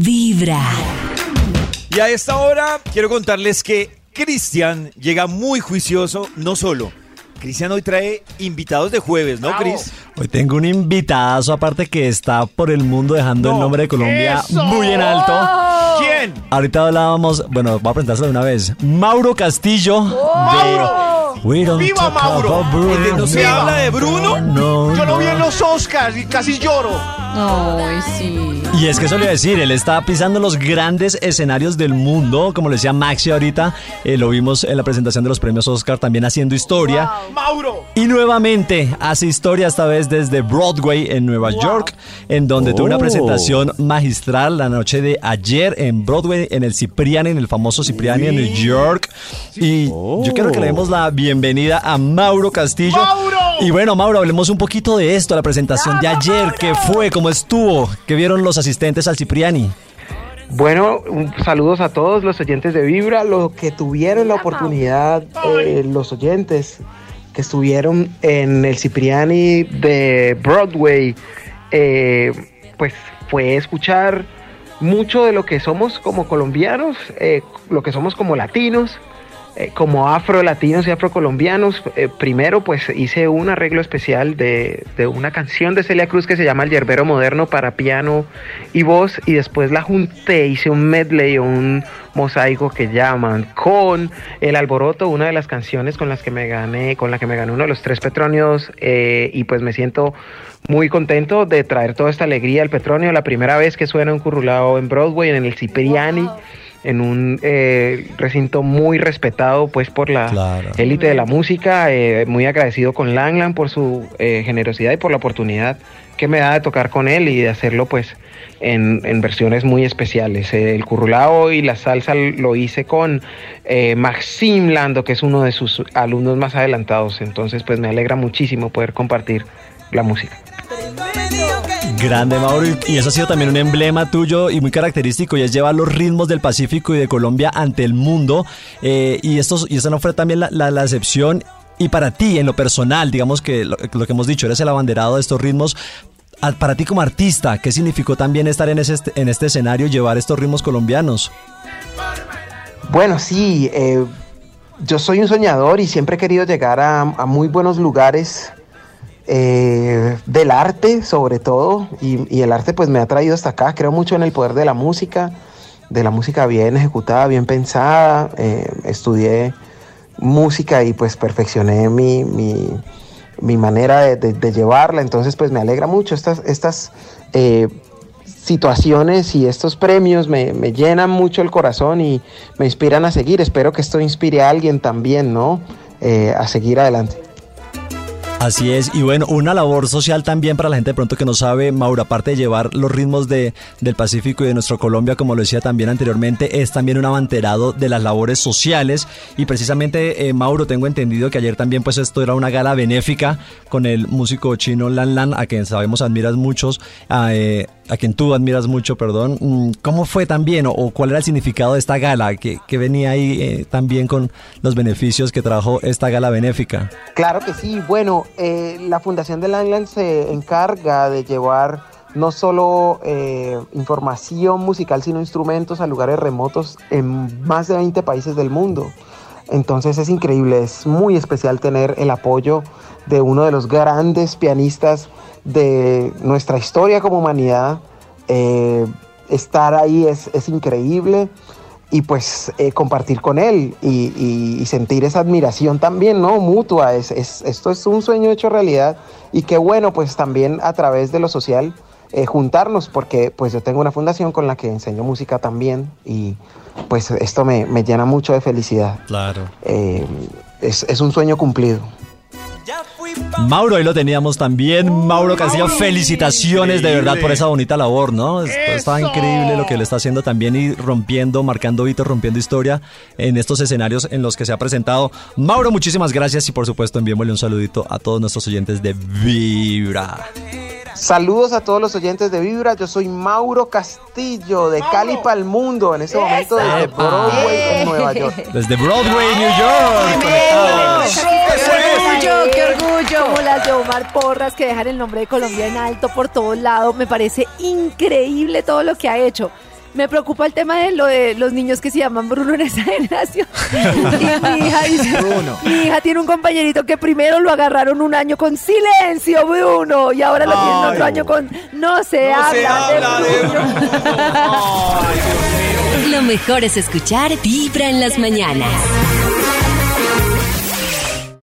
Vibra. Y a esta hora quiero contarles que Cristian llega muy juicioso, no solo. Cristian hoy trae invitados de jueves, ¿no, Cris? Hoy tengo un invitadazo aparte que está por el mundo dejando el nombre de Colombia muy en alto. ¿Quién? Ahorita hablábamos, bueno, voy a presentárselo de una vez. Mauro Castillo de We don't ¡Viva Mauro! about Bruno. ¿El de no se Viva. habla de Bruno? No, Yo lo vi en los Oscars y casi lloro. Ay, sí. Y es que eso le iba a decir, él está pisando los grandes escenarios del mundo, como le decía Maxi ahorita, eh, lo vimos en la presentación de los premios Oscar también haciendo historia. Mauro. Y nuevamente hace historia esta vez desde Broadway en Nueva York, en donde tuvo una Oh. presentación magistral la noche de ayer en Broadway, en el Cipriani, en el famoso Cipriani en New York. Y yo quiero que le demos la bienvenida a Mauro Castillo. ¡Mauro! Y bueno, Mauro, hablemos un poquito de esto, la presentación de ayer, qué fue, cómo estuvo, qué vieron los asistentes al Cipriani. Bueno, un- saludos a todos los oyentes de Vibra, los que tuvieron la oportunidad, eh, los oyentes que estuvieron en el Cipriani de Broadway, eh, pues fue escuchar mucho de lo que somos como colombianos, eh, lo que somos como latinos, eh, como afro-latinos y afrocolombianos. Eh, primero, pues hice un arreglo especial de, de una canción de Celia Cruz que se llama El Yerbero Moderno para piano y voz, y después la junté, hice un medley o un mosaico que llaman con El Alboroto, una de las canciones con las que me gané, con la que me gané uno de los tres Petronios, eh, y pues me siento muy contento de traer toda esta alegría al Petronio, la primera vez que suena un currulao en Broadway, en el Cipriani en un eh, recinto muy respetado pues por la Claro. élite de la música, eh, muy agradecido con Langland por su eh, generosidad y por la oportunidad que me da de tocar con él y de hacerlo pues en, en versiones muy especiales. El currulao y la salsa lo hice con eh, Maxim Lando, que es uno de sus alumnos más adelantados, entonces pues me alegra muchísimo poder compartir la música. Grande Mauro, y- y eso ha sido también un emblema tuyo y muy característico, y es llevar los ritmos del Pacífico y de Colombia ante el mundo. eh, y, estos, y esta no fue también la, la- excepción. Y para ti, en lo personal, digamos que lo, que hemos dicho, eres el abanderado de estos ritmos. Para ti como artista, ¿qué significó también estar en, ese, en este escenario, llevar estos ritmos colombianos? Bueno, sí, eh, yo soy un soñador y siempre he querido llegar a muy buenos lugares eh, del arte, sobre todo, y, el arte pues me ha traído hasta acá. Creo mucho en el poder de la música, de la música bien ejecutada, bien pensada. Eh, estudié música y pues perfeccioné mi, mi, manera de, llevarla, entonces pues me alegra mucho estas, estas eh, situaciones y estos premios me, me llenan mucho el corazón y me inspiran a seguir. Espero que esto inspire a alguien también, ¿no? A seguir adelante. Así es, y bueno, una labor social también para la gente de pronto que no sabe, Mauro, aparte de llevar los ritmos de, del Pacífico y de nuestro Colombia, como lo decía también anteriormente, es también un abanderado de las labores sociales. Y precisamente, eh, Mauro, tengo entendido que ayer también pues esto era una gala benéfica con el músico chino Lan Lan, a quien sabemos admiras muchos, eh, a quien tú admiras mucho, perdón. Mm, ¿Cómo fue también o, o cuál era el significado de esta gala? que que venía ahí eh, también con los beneficios que trajo esta gala benéfica? Claro que sí. Bueno, eh, la Fundación de Langland se encarga de llevar no solo eh, información musical, sino instrumentos a lugares remotos en más de 20 países del mundo. Entonces es increíble, es muy especial tener el apoyo de uno de los grandes pianistas de nuestra historia como humanidad. Eh, estar ahí es, es increíble y pues eh, compartir con él y, y- sentir esa admiración también, ¿no? Mutua. Es, es- esto es un sueño hecho realidad y qué bueno pues también a través de lo social eh, juntarnos porque pues yo tengo una fundación con la que enseño música también y pues esto me, me llena mucho de felicidad. Claro. Eh, es, es un sueño cumplido. Mauro, ahí lo teníamos también. Mauro Castillo, felicitaciones de verdad por esa bonita labor, ¿no? Esto Está increíble lo que le está haciendo también y rompiendo, marcando hitos, rompiendo historia en estos escenarios en los que se ha presentado. Mauro, muchísimas gracias y por supuesto enviémosle un saludito a todos nuestros oyentes de Vibra. Saludos a todos los oyentes de Vibra. Yo soy Mauro Castillo de Cali para el mundo. En este momento desde ¡Epa! Broadway en Nueva York. Desde Broadway, New York. conectados. ¡Qué orgullo, qué orgullo! Como las de Omar Porras que dejan el nombre de Colombia en alto por todos lados. Me parece increíble todo lo que ha hecho. Me preocupa el tema de lo de los niños que se llaman Bruno en esa generación. Y mi hija dice, Bruno. mi hija tiene un compañerito que primero lo agarraron un año con silencio, Bruno, y ahora lo tienen otro año con no se No habla, se habla de Bruno. Ay, Dios mío. Lo mejor es escuchar Vibra en las mañanas.